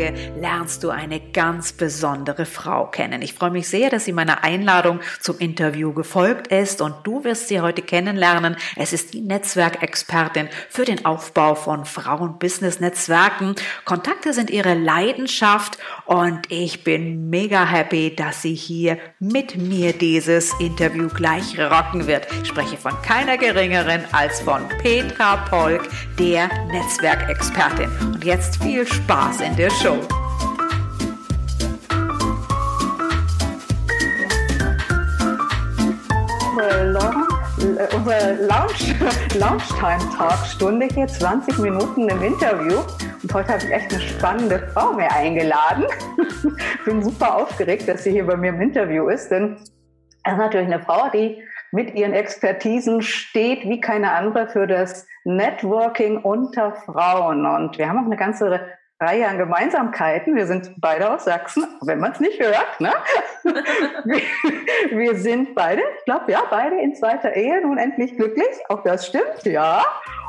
Folge lernst du eine ganz besondere Frau kennen. Ich freue mich sehr, dass sie meiner Einladung zum Interview gefolgt ist und du wirst sie heute kennenlernen. Es ist die Netzwerkexpertin für den Aufbau von Frauen-Business-Netzwerken. Kontakte sind ihre Leidenschaft und ich bin mega happy, dass sie hier mit mir dieses Interview gleich rocken wird. Ich spreche von keiner geringeren als von Petra Polk, der Netzwerkexpertin. Und jetzt viel Spaß in der Show. Show. Unsere Launchtime-Tagstunde hier 20 Minuten im Interview. Und heute habe ich echt eine spannende Frau mir eingeladen. Bin super aufgeregt, dass sie hier bei mir im Interview ist, denn es ist natürlich eine Frau, die mit ihren Expertisen steht wie keine andere für das Networking unter Frauen. Und wir haben auch eine ganze Reihe an Gemeinsamkeiten. Wir sind beide aus Sachsen, wenn man es nicht hört. Ne? wir, wir sind beide, ich glaube ja, beide in zweiter Ehe nun endlich glücklich. Auch das stimmt, ja.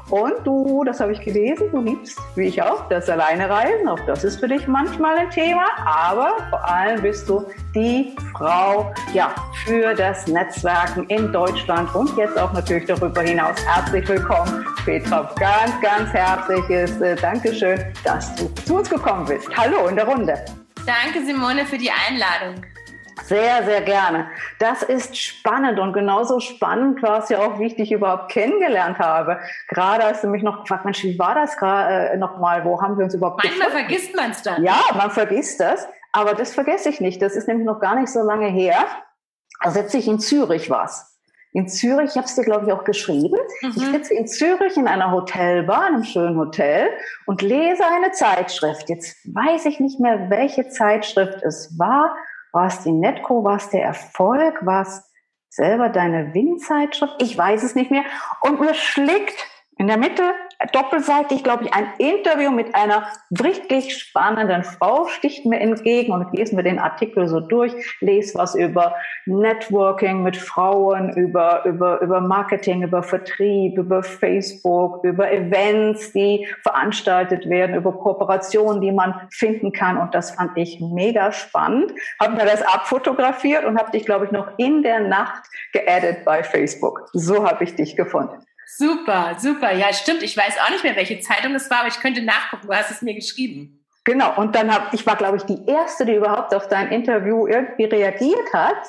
Und du, das habe ich gelesen, du liebst, wie ich auch, das Alleine reisen. Auch das ist für dich manchmal ein Thema. Aber vor allem bist du die Frau, ja, für das Netzwerken in Deutschland und jetzt auch natürlich darüber hinaus. Herzlich willkommen, Petra. Ganz, ganz herzliches äh, Dankeschön, dass du zu uns gekommen bist. Hallo in der Runde. Danke, Simone, für die Einladung. Sehr, sehr gerne. Das ist spannend und genauso spannend war es ja auch, wie ich dich überhaupt kennengelernt habe. Gerade als du mich noch gefragt, Mensch, wie war das gerade äh, nochmal? Wo haben wir uns überhaupt Manchmal gefunden? vergisst man es dann. Ja, man vergisst das. Aber das vergesse ich nicht. Das ist nämlich noch gar nicht so lange her. Da sitze ich in Zürich was. In Zürich, ich habe es dir, glaube ich, auch geschrieben. Mhm. Ich sitze in Zürich in einer Hotelbar, einem schönen Hotel und lese eine Zeitschrift. Jetzt weiß ich nicht mehr, welche Zeitschrift es war. War es die Netco? War es der Erfolg? War es selber deine Windzeitschrift? Ich weiß es nicht mehr. Und mir schlägt in der Mitte doppelseitig, glaube ich, ein Interview mit einer richtig spannenden Frau sticht mir entgegen und ich lese mir den Artikel so durch, lese was über Networking mit Frauen, über, über, über Marketing, über Vertrieb, über Facebook, über Events, die veranstaltet werden, über Kooperationen, die man finden kann und das fand ich mega spannend. Habe mir das abfotografiert und habe dich, glaube ich, noch in der Nacht geaddet bei Facebook. So habe ich dich gefunden. Super, super. Ja, stimmt. Ich weiß auch nicht mehr, welche Zeitung es war, aber ich könnte nachgucken. Du hast es mir geschrieben. Genau, und dann habe ich war, glaube ich, die erste, die überhaupt auf dein Interview irgendwie reagiert hat,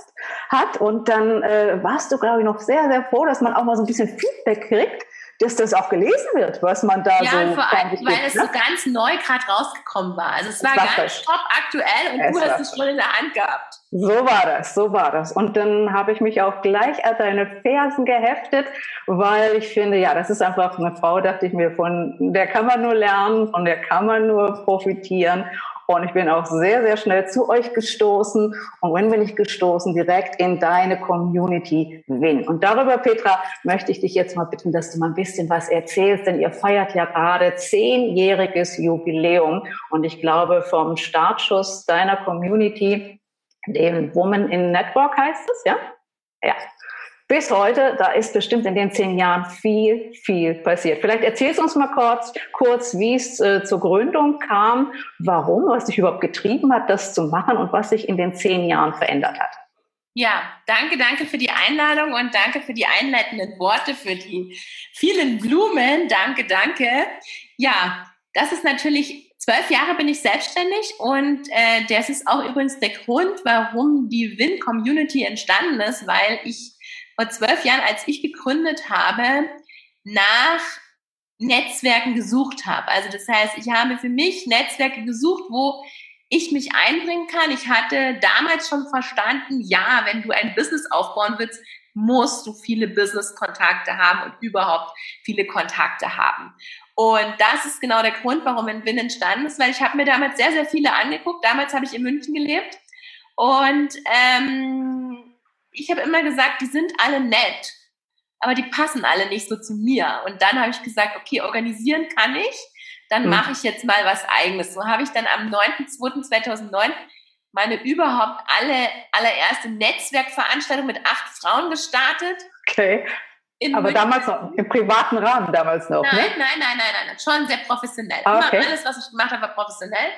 hat. Und dann äh, warst du, glaube ich, noch sehr, sehr froh, dass man auch mal so ein bisschen Feedback kriegt dass das auch gelesen wird, was man da ja, so. Ja, vor allem, weil es ne? so ganz neu gerade rausgekommen war. Also es war, war ganz frisch. top aktuell und es du hast es schon in der Hand gehabt. So war das, so war das. Und dann habe ich mich auch gleich an deine Fersen geheftet, weil ich finde, ja, das ist einfach eine Frau, dachte ich mir, von der kann man nur lernen, von der kann man nur profitieren. Und ich bin auch sehr, sehr schnell zu euch gestoßen. Und wenn bin ich gestoßen? Direkt in deine Community Win. Und darüber, Petra, möchte ich dich jetzt mal bitten, dass du mal ein bisschen was erzählst, denn ihr feiert ja gerade zehnjähriges Jubiläum. Und ich glaube, vom Startschuss deiner Community, dem Woman in Network heißt es, ja? Ja, bis heute, da ist bestimmt in den zehn Jahren viel, viel passiert. Vielleicht erzählst du uns mal kurz, kurz wie es äh, zur Gründung kam, warum, was dich überhaupt getrieben hat, das zu machen und was sich in den zehn Jahren verändert hat. Ja, danke, danke für die Einladung und danke für die einleitenden Worte, für die vielen Blumen. Danke, danke. Ja, das ist natürlich zwölf Jahre bin ich selbstständig und äh, das ist auch übrigens der Grund, warum die Win Community entstanden ist, weil ich vor zwölf Jahren, als ich gegründet habe, nach Netzwerken gesucht habe. Also das heißt, ich habe für mich Netzwerke gesucht, wo ich mich einbringen kann. Ich hatte damals schon verstanden, ja, wenn du ein Business aufbauen willst, musst du viele Business-Kontakte haben und überhaupt viele Kontakte haben. Und das ist genau der Grund, warum ein Win entstanden ist, weil ich habe mir damals sehr, sehr viele angeguckt. Damals habe ich in München gelebt und ähm, ich habe immer gesagt, die sind alle nett, aber die passen alle nicht so zu mir. Und dann habe ich gesagt, okay, organisieren kann ich, dann mhm. mache ich jetzt mal was eigenes. So habe ich dann am 9.2.2009 meine überhaupt alle allererste Netzwerkveranstaltung mit acht Frauen gestartet. Okay. Aber München. damals noch, im privaten Rahmen damals noch, nein, ne? Nein, nein, nein, nein, nein, schon sehr professionell. Ah, okay. Immer alles, was ich gemacht habe, war professionell.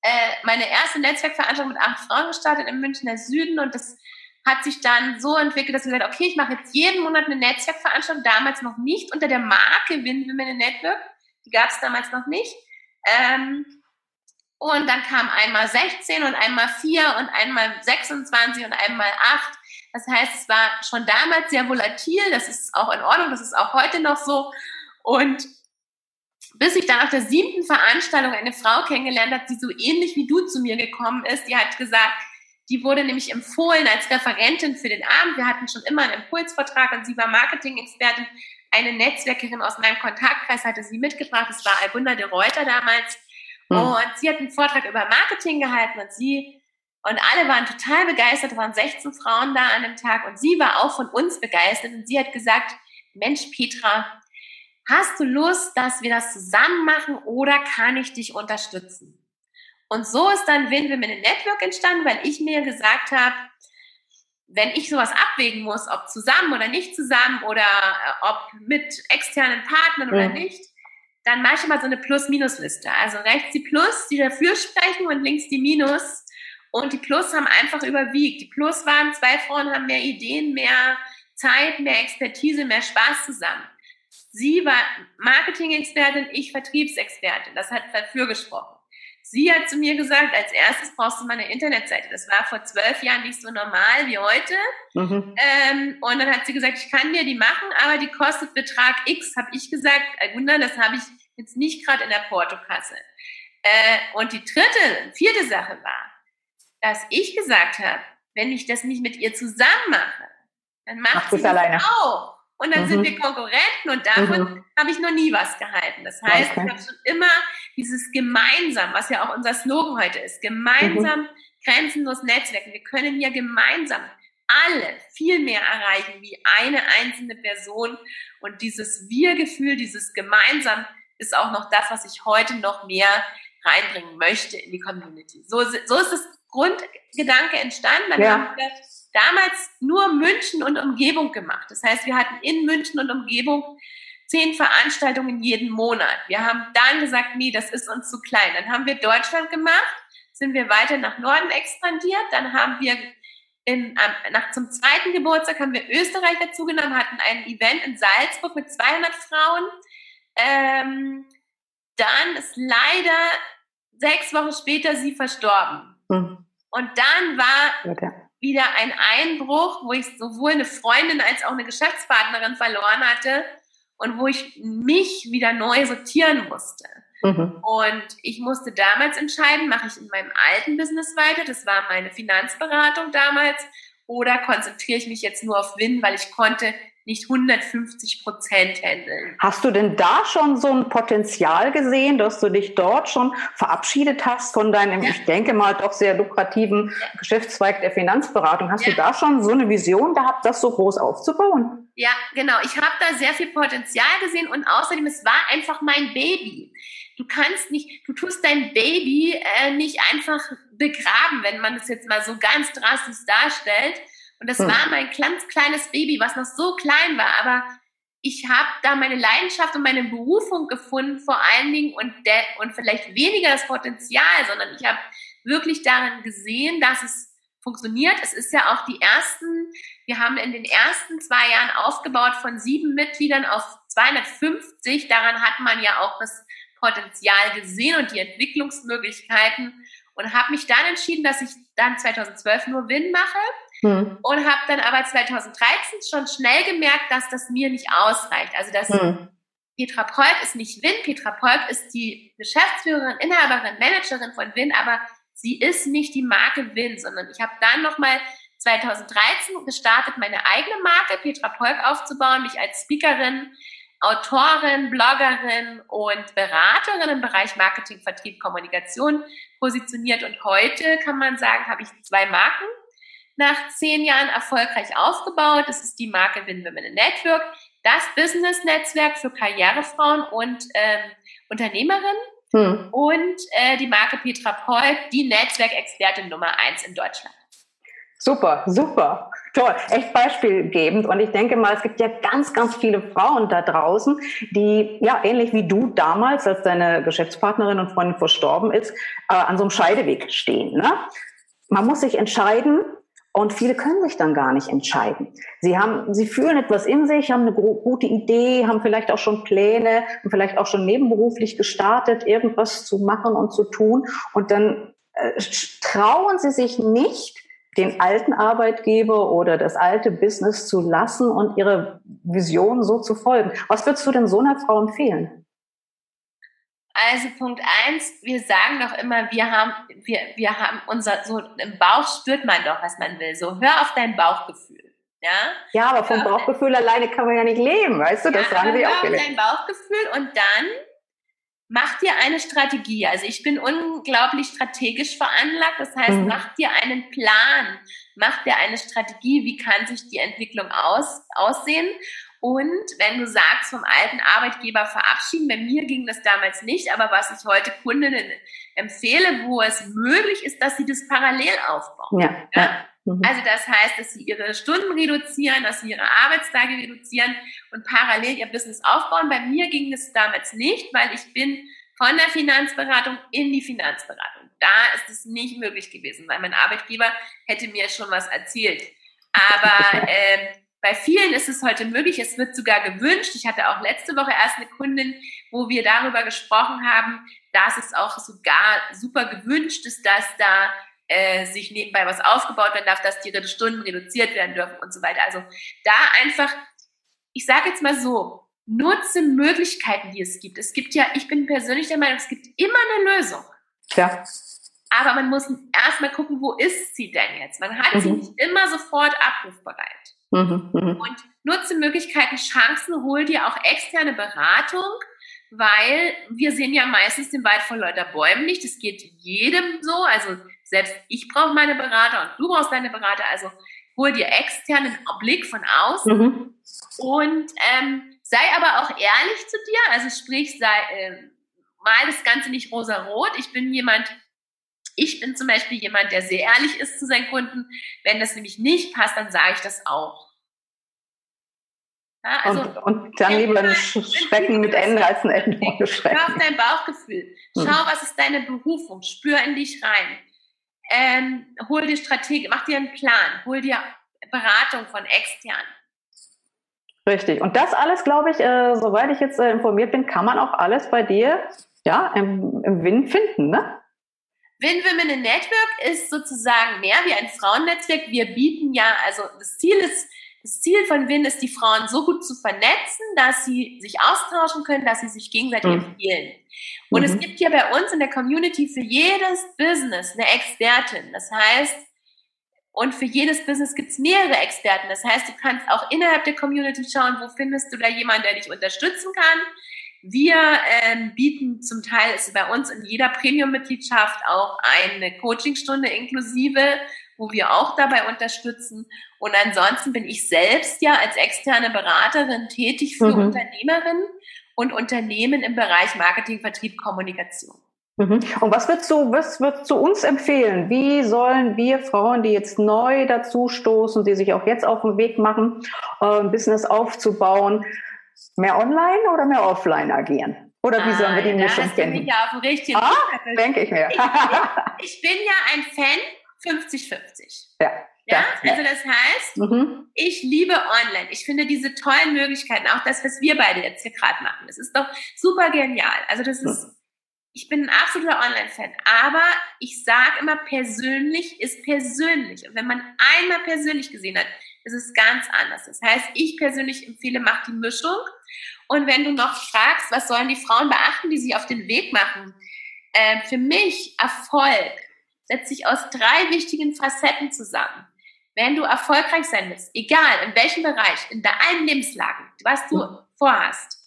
Äh, meine erste Netzwerkveranstaltung mit acht Frauen gestartet im Münchner Süden und das hat sich dann so entwickelt, dass ich gesagt okay, ich mache jetzt jeden Monat eine Netzwerkveranstaltung, damals noch nicht unter der Marke Win Women Network, die gab es damals noch nicht. Ähm, und dann kam einmal 16 und einmal 4 und einmal 26 und einmal 8. Das heißt, es war schon damals sehr volatil, das ist auch in Ordnung, das ist auch heute noch so. Und bis ich dann auf der siebten Veranstaltung eine Frau kennengelernt habe, die so ähnlich wie du zu mir gekommen ist, die hat gesagt, die wurde nämlich empfohlen als Referentin für den Abend. Wir hatten schon immer einen Impulsvortrag und sie war Marketing-Expertin. Eine Netzwerkerin aus meinem Kontaktkreis hatte sie mitgebracht. Das war Albunda de Reuter damals. Mhm. Und sie hat einen Vortrag über Marketing gehalten und sie und alle waren total begeistert, es waren 16 Frauen da an dem Tag und sie war auch von uns begeistert und sie hat gesagt, Mensch, Petra, hast du Lust, dass wir das zusammen machen oder kann ich dich unterstützen? Und so ist dann Win Women in Network entstanden, weil ich mir gesagt habe, wenn ich sowas abwägen muss, ob zusammen oder nicht zusammen oder äh, ob mit externen Partnern oder nicht, dann mache ich immer so eine Plus-Minus-Liste. Also rechts die Plus, die dafür sprechen und links die Minus. Und die Plus haben einfach überwiegt. Die Plus waren, zwei Frauen haben mehr Ideen, mehr Zeit, mehr Expertise, mehr Spaß zusammen. Sie war Marketing-Expertin, ich Vertriebsexpertin. Das hat dafür gesprochen. Sie hat zu mir gesagt, als erstes brauchst du mal eine Internetseite. Das war vor zwölf Jahren nicht so normal wie heute. Mhm. Ähm, und dann hat sie gesagt, ich kann dir die machen, aber die kostet Betrag X. Habe ich gesagt, Wunder, das habe ich jetzt nicht gerade in der Portokasse. Äh, und die dritte, vierte Sache war, dass ich gesagt habe, wenn ich das nicht mit ihr zusammen mache, dann macht Mach sie das alleine. auch. Und dann mhm. sind wir Konkurrenten und davon mhm. habe ich noch nie was gehalten. Das heißt, okay. ich habe schon immer dieses gemeinsam, was ja auch unser Slogan heute ist, gemeinsam mhm. grenzenlos Netzwerken. Wir können ja gemeinsam alle viel mehr erreichen wie eine einzelne Person. Und dieses Wir-Gefühl, dieses gemeinsam ist auch noch das, was ich heute noch mehr reinbringen möchte in die Community. So, so ist das Grundgedanke entstanden. Dann ja. haben wir damals nur München und Umgebung gemacht. Das heißt, wir hatten in München und Umgebung zehn Veranstaltungen jeden Monat. Wir haben dann gesagt, nee, das ist uns zu klein. Dann haben wir Deutschland gemacht, sind wir weiter nach Norden expandiert. Dann haben wir in, nach zum zweiten Geburtstag haben wir Österreich dazu genommen, hatten ein Event in Salzburg mit 200 Frauen. Ähm, dann ist leider sechs Wochen später sie verstorben. Mhm. Und dann war okay. wieder ein Einbruch, wo ich sowohl eine Freundin als auch eine Geschäftspartnerin verloren hatte und wo ich mich wieder neu sortieren musste. Mhm. Und ich musste damals entscheiden, mache ich in meinem alten Business weiter, das war meine Finanzberatung damals, oder konzentriere ich mich jetzt nur auf Win, weil ich konnte nicht 150 Prozent handeln. Hast du denn da schon so ein Potenzial gesehen, dass du dich dort schon verabschiedet hast von deinem, ja. ich denke mal, doch sehr lukrativen ja. Geschäftszweig der Finanzberatung? Hast ja. du da schon so eine Vision gehabt, das so groß aufzubauen? Ja, genau. Ich habe da sehr viel Potenzial gesehen und außerdem, es war einfach mein Baby. Du kannst nicht, du tust dein Baby äh, nicht einfach begraben, wenn man es jetzt mal so ganz drastisch darstellt, und das hm. war mein ganz kleines Baby, was noch so klein war, aber ich habe da meine Leidenschaft und meine Berufung gefunden, vor allen Dingen und, und vielleicht weniger das Potenzial, sondern ich habe wirklich darin gesehen, dass es funktioniert. Es ist ja auch die ersten, wir haben in den ersten zwei Jahren aufgebaut von sieben Mitgliedern auf 250. Daran hat man ja auch das Potenzial gesehen und die Entwicklungsmöglichkeiten und habe mich dann entschieden, dass ich dann 2012 nur Win mache hm. Und habe dann aber 2013 schon schnell gemerkt, dass das mir nicht ausreicht. Also dass hm. Petra Polk ist nicht Win, Petra Polk ist die Geschäftsführerin, Inhaberin, Managerin von Win, aber sie ist nicht die Marke Win, sondern ich habe dann nochmal 2013 gestartet, meine eigene Marke Petra Polk aufzubauen, mich als Speakerin, Autorin, Bloggerin und Beraterin im Bereich Marketing, Vertrieb, Kommunikation positioniert. Und heute kann man sagen, habe ich zwei Marken nach zehn Jahren erfolgreich aufgebaut. Das ist die Marke Win Women Network, das Business-Netzwerk für Karrierefrauen und ähm, Unternehmerinnen. Hm. Und äh, die Marke Petra Polk, die Netzwerkexpertin Nummer eins in Deutschland. Super, super, toll, echt beispielgebend. Und ich denke mal, es gibt ja ganz, ganz viele Frauen da draußen, die ja ähnlich wie du damals, als deine Geschäftspartnerin und Freundin verstorben ist, äh, an so einem Scheideweg stehen. Ne? Man muss sich entscheiden, und viele können sich dann gar nicht entscheiden. Sie haben, sie fühlen etwas in sich, haben eine gute Idee, haben vielleicht auch schon Pläne, haben vielleicht auch schon nebenberuflich gestartet, irgendwas zu machen und zu tun. Und dann äh, trauen sie sich nicht, den alten Arbeitgeber oder das alte Business zu lassen und ihre Vision so zu folgen. Was würdest du denn so einer Frau empfehlen? Also Punkt eins, wir sagen doch immer, wir haben, wir, wir haben unser, so im Bauch spürt man doch, was man will. So, hör auf dein Bauchgefühl. Ja, ja aber vom Bauchgefühl dein, alleine kann man ja nicht leben, weißt du? Das ja, sagen sie auch. Hör auf dein Bauchgefühl und dann mach dir eine Strategie. Also ich bin unglaublich strategisch veranlagt. Das heißt, mhm. mach dir einen Plan, mach dir eine Strategie, wie kann sich die Entwicklung aus, aussehen. Und wenn du sagst, vom alten Arbeitgeber verabschieden, bei mir ging das damals nicht, aber was ich heute Kundinnen empfehle, wo es möglich ist, dass sie das parallel aufbauen. Ja. ja? Mhm. Also das heißt, dass sie ihre Stunden reduzieren, dass sie ihre Arbeitstage reduzieren und parallel ihr Business aufbauen. Bei mir ging das damals nicht, weil ich bin von der Finanzberatung in die Finanzberatung. Da ist es nicht möglich gewesen, weil mein Arbeitgeber hätte mir schon was erzählt. Aber äh, bei vielen ist es heute möglich, es wird sogar gewünscht. Ich hatte auch letzte Woche erst eine Kundin, wo wir darüber gesprochen haben, dass es auch sogar super gewünscht ist, dass da äh, sich nebenbei was aufgebaut werden darf, dass die Stunden reduziert werden dürfen und so weiter. Also da einfach, ich sage jetzt mal so, nutze Möglichkeiten, die es gibt. Es gibt ja, ich bin persönlich der Meinung, es gibt immer eine Lösung. Ja. Aber man muss erstmal gucken, wo ist sie denn jetzt? Man hat mhm. sie nicht immer sofort abrufbereit. Mhm, mh. Und nutze Möglichkeiten, Chancen, hol dir auch externe Beratung, weil wir sehen ja meistens den Wald vor lauter Bäumen nicht. Das geht jedem so. Also selbst ich brauche meine Berater und du brauchst deine Berater. Also hol dir externen Blick von außen mhm. und ähm, sei aber auch ehrlich zu dir. Also sprich, sei, äh, mal das Ganze nicht rosa-rot. Ich bin jemand, ich bin zum Beispiel jemand, der sehr ehrlich ist zu seinen Kunden. Wenn das nämlich nicht passt, dann sage ich das auch. Ja, also, und, und, dann lieber ein Schrecken mit Ende als ein Ende ohne Schrecken. Schau auf dein Bauchgefühl. Schau, hm. was ist deine Berufung. Spür in dich rein. Ähm, hol dir Strategie, mach dir einen Plan. Hol dir Beratung von extern. Richtig. Und das alles, glaube ich, äh, soweit ich jetzt äh, informiert bin, kann man auch alles bei dir ja, im, im Win finden, ne? Win Women in Network ist sozusagen mehr wie ein Frauennetzwerk. Wir bieten ja, also das Ziel ist, das Ziel von Win ist, die Frauen so gut zu vernetzen, dass sie sich austauschen können, dass sie sich gegenseitig mhm. empfehlen. Und mhm. es gibt hier bei uns in der Community für jedes Business eine Expertin. Das heißt, und für jedes Business gibt es mehrere Experten. Das heißt, du kannst auch innerhalb der Community schauen, wo findest du da jemanden, der dich unterstützen kann. Wir ähm, bieten zum Teil, ist bei uns in jeder Premium-Mitgliedschaft auch eine Coachingstunde inklusive, wo wir auch dabei unterstützen. Und ansonsten bin ich selbst ja als externe Beraterin tätig für mhm. Unternehmerinnen und Unternehmen im Bereich Marketing, Vertrieb, Kommunikation. Mhm. Und was würdest du, was würdest du uns empfehlen? Wie sollen wir Frauen, die jetzt neu dazu stoßen, die sich auch jetzt auf den Weg machen, äh, ein Business aufzubauen, Mehr online oder mehr offline agieren? Oder wie sollen wir die Mischung finden? Ja, auf dem richtigen ah, denke ich mir. ich, ich, bin ja ein Fan 50-50. Ja. Ja, also das heißt, mhm. ich liebe online. Ich finde diese tollen Möglichkeiten, auch das, was wir beide jetzt hier gerade machen, das ist doch super genial. Also das ist, mhm. ich bin ein absoluter Online-Fan. Aber ich sage immer, persönlich ist persönlich. Und wenn man einmal persönlich gesehen hat, ist es ganz anders. Das heißt, ich persönlich empfehle, mach die Mischung. Und wenn du noch fragst, was sollen die Frauen beachten, die sich auf den Weg machen? Äh, für mich Erfolg setzt sich aus drei wichtigen Facetten zusammen. Wenn du erfolgreich sein willst, egal in welchem Bereich, in allen Lebenslagen, was du vorhast,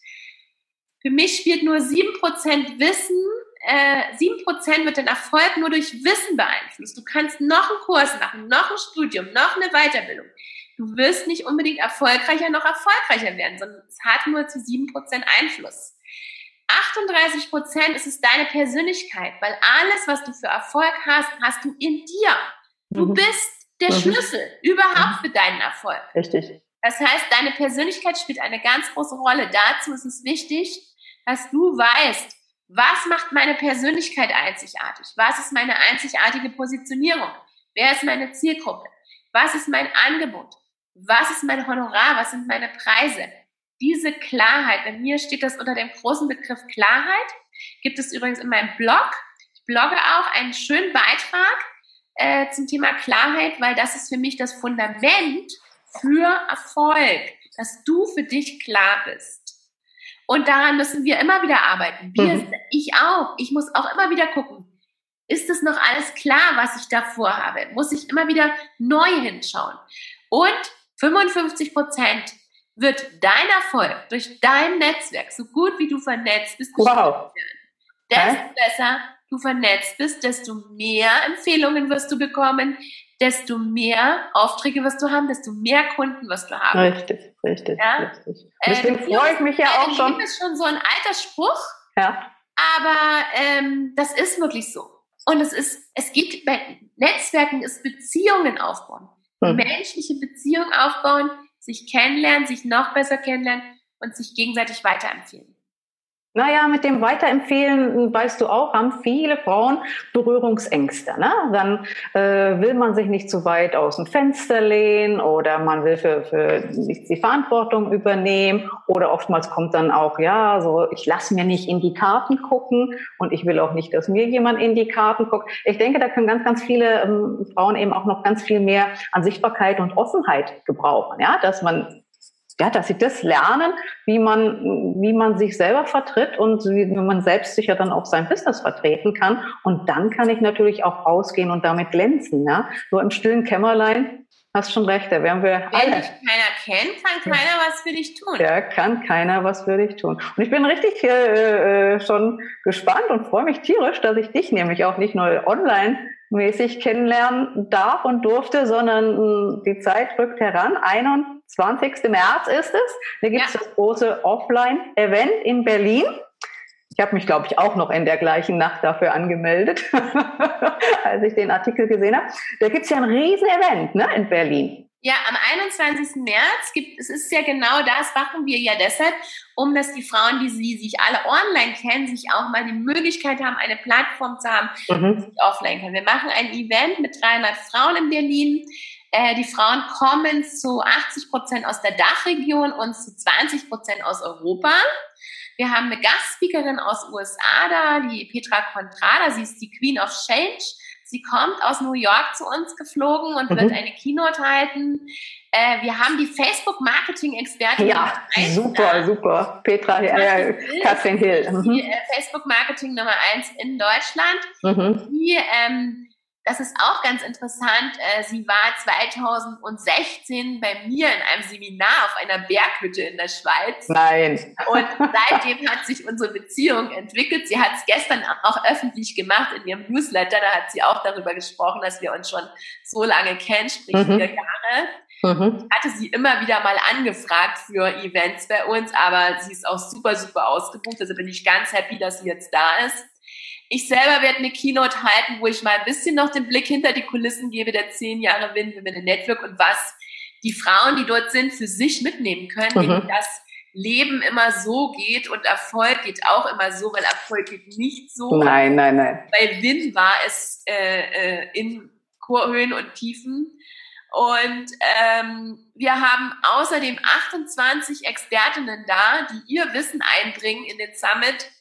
für mich spielt nur sieben Prozent Wissen äh, 7% wird dein Erfolg nur durch Wissen beeinflusst. Du kannst noch einen Kurs machen, noch ein Studium, noch eine Weiterbildung. Du wirst nicht unbedingt erfolgreicher noch erfolgreicher werden, sondern es hat nur zu 7% Einfluss. 38% ist es deine Persönlichkeit, weil alles, was du für Erfolg hast, hast du in dir. Du mhm. bist der mhm. Schlüssel überhaupt mhm. für deinen Erfolg. Richtig. Das heißt, deine Persönlichkeit spielt eine ganz große Rolle. Dazu ist es wichtig, dass du weißt, was macht meine Persönlichkeit einzigartig? Was ist meine einzigartige Positionierung? Wer ist meine Zielgruppe? Was ist mein Angebot? Was ist mein Honorar? Was sind meine Preise? Diese Klarheit, bei mir steht das unter dem großen Begriff Klarheit, gibt es übrigens in meinem Blog. Ich blogge auch einen schönen Beitrag äh, zum Thema Klarheit, weil das ist für mich das Fundament für Erfolg, dass du für dich klar bist. Und daran müssen wir immer wieder arbeiten. Wir, mhm. Ich auch. Ich muss auch immer wieder gucken. Ist es noch alles klar, was ich da vorhabe? Muss ich immer wieder neu hinschauen? Und 55 Prozent wird dein Erfolg durch dein Netzwerk, so gut wie du vernetzt bist, wow. desto Hä? besser du vernetzt bist, desto mehr Empfehlungen wirst du bekommen, desto mehr Aufträge wirst du haben, desto mehr Kunden wirst du haben. Richtig, richtig, ja? richtig. Und deswegen äh, freue ich mich ja auch schon. Das ist schon so ein alter Spruch. Ja. Aber ähm, das ist wirklich so. Und es ist, es geht bei Netzwerken ist Beziehungen aufbauen. Hm. Menschliche Beziehungen aufbauen, sich kennenlernen, sich noch besser kennenlernen und sich gegenseitig weiterempfehlen. Naja, mit dem Weiterempfehlen, weißt du auch, haben viele Frauen Berührungsängste. Ne? Dann äh, will man sich nicht zu weit aus dem Fenster lehnen oder man will für, für die Verantwortung übernehmen oder oftmals kommt dann auch, ja, so ich lasse mir nicht in die Karten gucken und ich will auch nicht, dass mir jemand in die Karten guckt. Ich denke, da können ganz, ganz viele ähm, Frauen eben auch noch ganz viel mehr an Sichtbarkeit und Offenheit gebrauchen, ja, dass man ja, dass sie das lernen, wie man, wie man sich selber vertritt und wie man selbstsicher dann auch sein Business vertreten kann. Und dann kann ich natürlich auch rausgehen und damit glänzen. Ja? So im stillen Kämmerlein Hast schon recht, da wären wir Wenn alle. dich keiner kennt, kann keiner was für dich tun. Ja, kann keiner was für dich tun. Und ich bin richtig äh, äh schon gespannt und freue mich tierisch, dass ich dich nämlich auch nicht nur online mäßig kennenlernen darf und durfte, sondern hm, die Zeit rückt heran. 21. März ist es. Da gibt es ja. das große Offline-Event in Berlin. Ich habe mich, glaube ich, auch noch in der gleichen Nacht dafür angemeldet, als ich den Artikel gesehen habe. Da gibt es ja ein Riesen-Event ne, in Berlin. Ja, am 21. März gibt es ist ja genau das machen wir ja deshalb, um dass die Frauen, die sie sich alle online kennen, sich auch mal die Möglichkeit haben, eine Plattform zu haben, mhm. die sich offline kennen. Wir machen ein Event mit 300 Frauen in Berlin. Äh, die Frauen kommen zu 80 Prozent aus der Dachregion und zu 20 Prozent aus Europa. Wir haben eine Gastspeakerin aus USA da, die Petra Contrada. Sie ist die Queen of Change Sie kommt aus New York zu uns geflogen und mhm. wird eine Keynote halten. Äh, wir haben die Facebook-Marketing-Expertin. Ja, super, super. Petra, äh, Katrin Hill. Mhm. Die äh, Facebook-Marketing Nummer eins in Deutschland. Mhm. Die ähm, das ist auch ganz interessant. Äh, sie war 2016 bei mir in einem Seminar auf einer Berghütte in der Schweiz. Nein. Und seitdem hat sich unsere Beziehung entwickelt. Sie hat es gestern auch öffentlich gemacht in ihrem Newsletter. Da hat sie auch darüber gesprochen, dass wir uns schon so lange kennen, sprich mhm. vier Jahre. Mhm. Hatte sie immer wieder mal angefragt für Events bei uns, aber sie ist auch super, super ausgebucht. Also bin ich ganz happy, dass sie jetzt da ist. Ich selber werde eine Keynote halten, wo ich mal ein bisschen noch den Blick hinter die Kulissen gebe, der zehn Jahre Win Women Network und was die Frauen, die dort sind, für sich mitnehmen können, mhm. nämlich das Leben immer so geht und Erfolg geht auch immer so, weil Erfolg geht nicht so. Nein, nein, nein. Weil Win war es äh, äh, in Chorhöhen und Tiefen. Und ähm, wir haben außerdem 28 Expertinnen da, die ihr Wissen einbringen in den Summit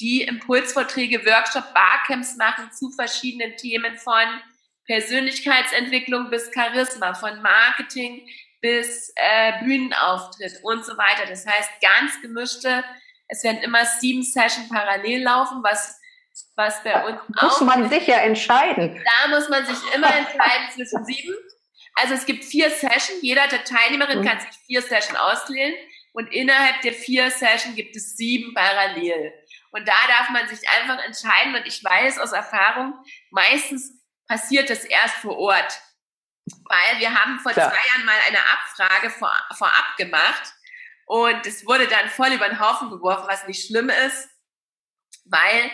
die Impulsvorträge, Workshop, Barcamps machen zu verschiedenen Themen von Persönlichkeitsentwicklung bis Charisma, von Marketing bis äh, Bühnenauftritt und so weiter. Das heißt, ganz gemischte, es werden immer sieben Sessions parallel laufen, was, was bei uns muss auch... Muss man sich ja entscheiden. Da muss man sich immer entscheiden zwischen sieben. Also es gibt vier Sessions, jeder der Teilnehmerin mhm. kann sich vier Sessions auswählen und innerhalb der vier Sessions gibt es sieben parallel. Und da darf man sich einfach entscheiden. Und ich weiß aus Erfahrung, meistens passiert das erst vor Ort. Weil wir haben vor Klar. zwei Jahren mal eine Abfrage vor, vorab gemacht und es wurde dann voll über den Haufen geworfen, was nicht schlimm ist, weil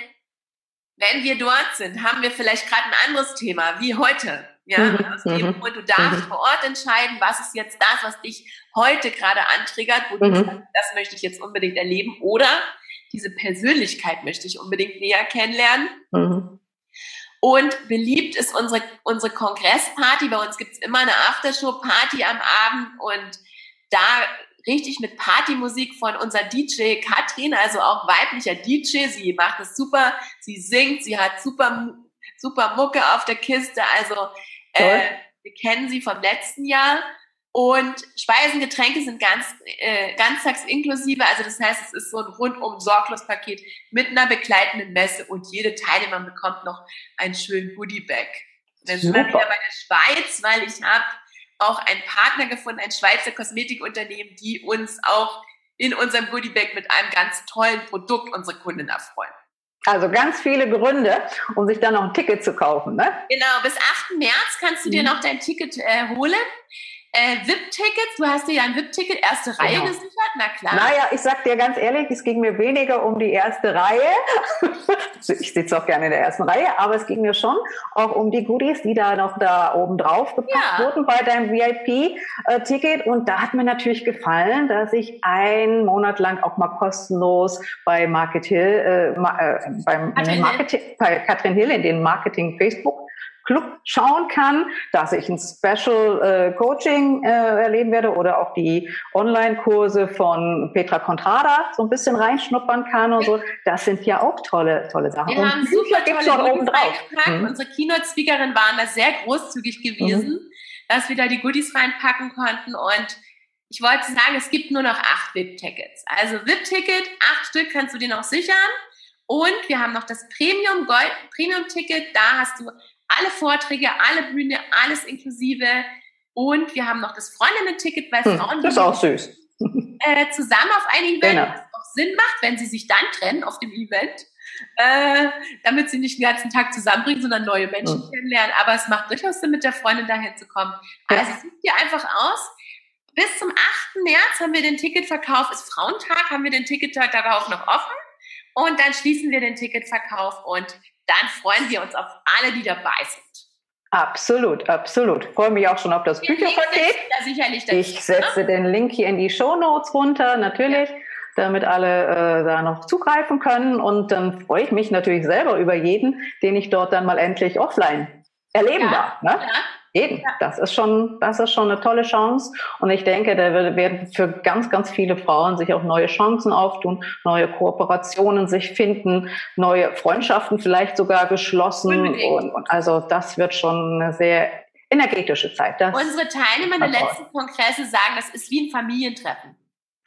wenn wir dort sind, haben wir vielleicht gerade ein anderes Thema, wie heute. Ja, mhm. aus dem mhm. Du darfst mhm. vor Ort entscheiden, was ist jetzt das, was dich heute gerade antriggert, wo du sagst, das möchte ich jetzt unbedingt erleben oder diese Persönlichkeit möchte ich unbedingt näher kennenlernen. Und beliebt ist unsere, unsere Kongressparty. Bei uns gibt's immer eine Aftershow-Party am Abend und da richtig mit Partymusik von unserer DJ Katrin, also auch weiblicher DJ. Sie macht es super, sie singt, sie hat super, super Mucke auf der Kiste. Also äh, wir kennen sie vom letzten Jahr. Und Speisen, Getränke sind ganz, äh, ganztags inklusive. Also das heißt, es ist so ein rundum sorglos Paket mit einer begleitenden Messe und jede Teilnehmer bekommt noch einen schönen Goodie-Bag. Dann sind wir wieder bei der Schweiz, weil ich habe auch einen Partner gefunden, ein Schweizer Kosmetikunternehmen, die uns auch in unserem Goodie-Bag mit einem ganz tollen Produkt unsere Kunden erfreuen. Also ganz viele Gründe, um sich dann noch ein Ticket zu kaufen. Ne? Genau, bis 8. März kannst du dir mhm. noch dein Ticket äh, holen. Äh, VIP-Tickets, du hast dir ja ein VIP-Ticket erste Reihe genau. gesichert, na klar. Naja, ich sag dir ganz ehrlich, es ging mir weniger um die erste Reihe. ich sitze auch gerne in der ersten Reihe, aber es ging mir schon auch um die Goodies, die da noch da oben drauf gepackt ja. wurden bei deinem VIP-Ticket. Und da hat mir natürlich gefallen, dass ich einen Monat lang auch mal kostenlos bei Market Hill, äh, äh, beim Katrin Marketing, bei Katrin Hill in den Marketing Facebook Club schauen kann, dass ich ein Special äh, Coaching äh, erleben werde oder auch die Online-Kurse von Petra Contrada so ein bisschen reinschnuppern kann und so. Das sind ja auch tolle, tolle Sachen. Wir und haben super tolle oben drauf. Mhm. Unsere Keynote-Speakerin waren da sehr großzügig gewesen, mhm. dass wir da die Goodies reinpacken konnten und ich wollte sagen, es gibt nur noch acht VIP-Tickets. Also VIP-Ticket, acht Stück kannst du dir noch sichern. Und wir haben noch das Premium Gold Premium Ticket. Da hast du alle Vorträge, alle Bühne, alles inklusive. Und wir haben noch das Freundinnen-Ticket bei Frauen. Hm, das ist auch süß. Äh, zusammen auf ein Event, genau. was auch Sinn macht, wenn sie sich dann trennen auf dem Event. Äh, damit sie nicht den ganzen Tag zusammenbringen, sondern neue Menschen mhm. kennenlernen. Aber es macht durchaus Sinn, mit der Freundin dahin zu kommen. Also ja. such dir einfach aus. Bis zum 8. März haben wir den Ticketverkauf, ist Frauentag, haben wir den Tickettag darauf noch offen. Und dann schließen wir den Ticketverkauf und dann freuen wir uns auf alle, die dabei sind. Absolut, absolut. Freue mich auch schon auf das den Bücherpaket. ich setze ne? den Link hier in die Show Notes runter, natürlich, ja. damit alle äh, da noch zugreifen können. Und dann freue ich mich natürlich selber über jeden, den ich dort dann mal endlich offline erleben ja, darf. Ne? Ja. Jeden. Das ist schon, das ist schon eine tolle Chance. Und ich denke, da werden für ganz, ganz viele Frauen sich auch neue Chancen auftun, neue Kooperationen sich finden, neue Freundschaften vielleicht sogar geschlossen. Und, und also das wird schon eine sehr energetische Zeit. Das Unsere Teilnehmer der letzten Kongresse sagen, das ist wie ein Familientreffen.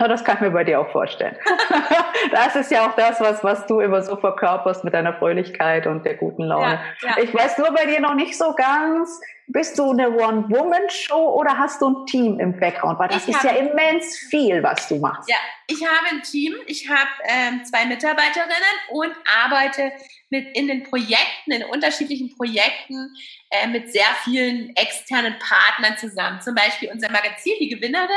Ja, das kann ich mir bei dir auch vorstellen. das ist ja auch das, was, was du immer so verkörperst mit deiner Fröhlichkeit und der guten Laune. Ja, ja. Ich weiß nur bei dir noch nicht so ganz, bist du eine One-Woman-Show oder hast du ein Team im Background? Weil das ich ist ja immens viel, was du machst. Ja, ich habe ein Team. Ich habe ähm, zwei Mitarbeiterinnen und arbeite mit in den Projekten, in unterschiedlichen Projekten äh, mit sehr vielen externen Partnern zusammen. Zum Beispiel unser Magazin, die Gewinnerin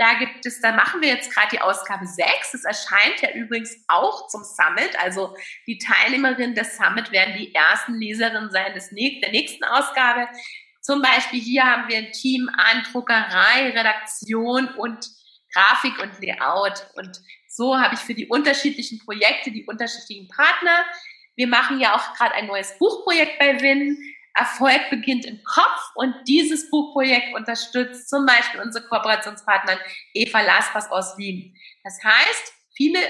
da gibt es, da machen wir jetzt gerade die Ausgabe 6. Das erscheint ja übrigens auch zum Summit. Also die Teilnehmerinnen des Summit werden die ersten Leserinnen sein des, der nächsten Ausgabe. Zum Beispiel hier haben wir ein Team an Druckerei, Redaktion und Grafik und Layout. Und so habe ich für die unterschiedlichen Projekte die unterschiedlichen Partner. Wir machen ja auch gerade ein neues Buchprojekt bei Win. Erfolg beginnt im Kopf und dieses Buchprojekt unterstützt zum Beispiel unsere Kooperationspartnerin Eva Laspers aus Wien. Das heißt, viele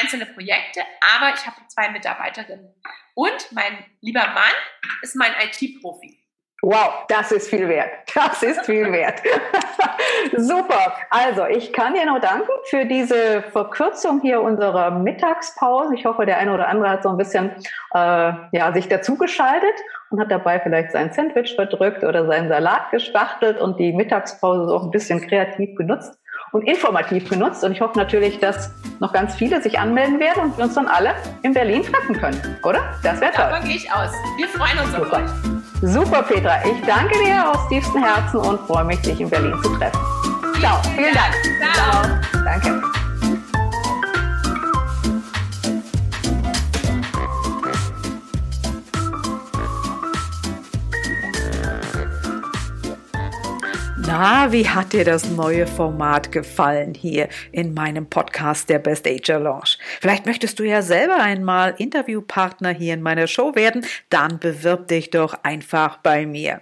einzelne Projekte, aber ich habe zwei Mitarbeiterinnen. Und mein lieber Mann ist mein IT-Profi. Wow, das ist viel wert. Das ist viel wert. Super. Also, ich kann dir nur danken für diese Verkürzung hier unserer Mittagspause. Ich hoffe, der eine oder andere hat so ein bisschen äh, ja, sich dazugeschaltet und hat dabei vielleicht sein Sandwich verdrückt oder seinen Salat gespachtelt und die Mittagspause so ein bisschen kreativ genutzt und informativ genutzt. Und ich hoffe natürlich, dass noch ganz viele sich anmelden werden und wir uns dann alle in Berlin treffen können, oder? Das wäre toll. Davon gehe ich aus. Wir freuen uns Super. auf euch. Super, Petra. Ich danke dir aus tiefstem Herzen und freue mich, dich in Berlin zu treffen. Ciao. Vielen Dank. Ciao. Ciao. Danke. Na, wie hat dir das neue Format gefallen hier in meinem Podcast der Best Age Lounge? Vielleicht möchtest du ja selber einmal Interviewpartner hier in meiner Show werden, dann bewirb dich doch einfach bei mir.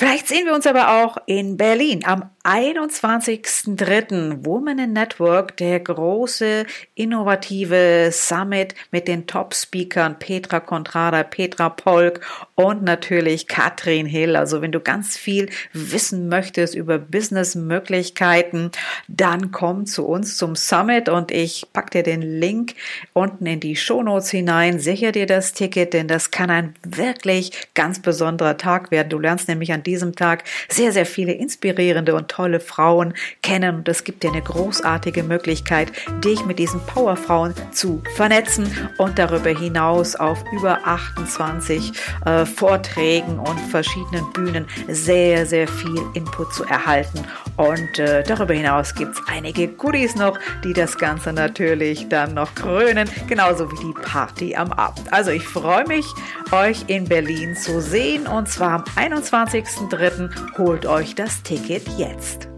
Vielleicht sehen wir uns aber auch in Berlin am 21.03. Women in Network, der große innovative Summit mit den Top-Speakern Petra Contrada, Petra Polk und natürlich Katrin Hill. Also wenn du ganz viel wissen möchtest über Business-Möglichkeiten, dann komm zu uns zum Summit und ich pack dir den Link unten in die Shownotes hinein. Sicher dir das Ticket, denn das kann ein wirklich ganz besonderer Tag werden. Du lernst nämlich an diesem Tag sehr, sehr viele inspirierende und tolle Frauen kennen und es gibt dir eine großartige Möglichkeit, dich mit diesen Powerfrauen zu vernetzen und darüber hinaus auf über 28 äh, Vorträgen und verschiedenen Bühnen sehr, sehr viel Input zu erhalten. Und äh, darüber hinaus gibt es einige Goodies noch, die das Ganze natürlich dann noch krönen, genauso wie die Party am Abend. Also ich freue mich, euch in Berlin zu sehen und zwar am 21.03. Holt euch das Ticket jetzt.